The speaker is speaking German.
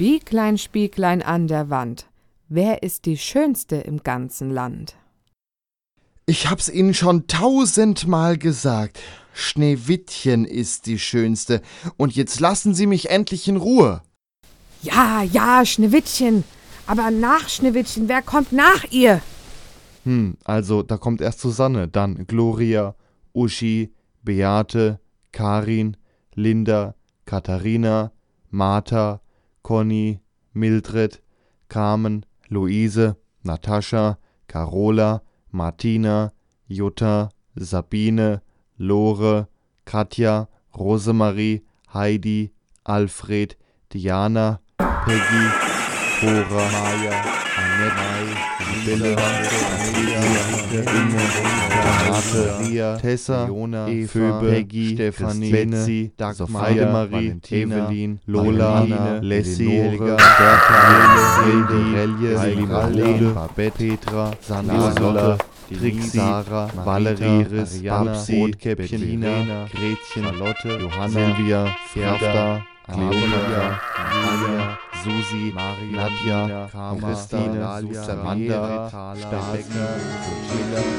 Spieglein, Spieglein an der Wand, wer ist die Schönste im ganzen Land? Ich hab's Ihnen schon tausendmal gesagt. Schneewittchen ist die Schönste. Und jetzt lassen Sie mich endlich in Ruhe. Ja, ja, Schneewittchen. Aber nach Schneewittchen, wer kommt nach ihr? Hm, also da kommt erst Susanne, dann Gloria, Uschi, Beate, Karin, Linda, Katharina, Martha, Conny, Mildred, Carmen, Luise, Natascha, Carola, Martina, Jutta, Sabine, Lore, Katja, Rosemarie, Heidi, Alfred, Diana, Peggy, Cora, Maja, Annette, Belle, Inge, Renate, Tessa, Jona, Eva, Peggy, Stefanie, Betsy, Dagmar, Marie, Evelyn, Lola, Leslie, Helga, Bertha, Hilde, Relje, Marlene, Babette, Petra, Sandra, Trixie, Sarah, Valerie, Iris, Babsi, Rotkäppchen, Lina, Gretchen, Charlotte, Johanna, Silvia, Cleopatra, Julia, Susi, Maria, Nadja, Christine, Samantha, Steffi, Sophia,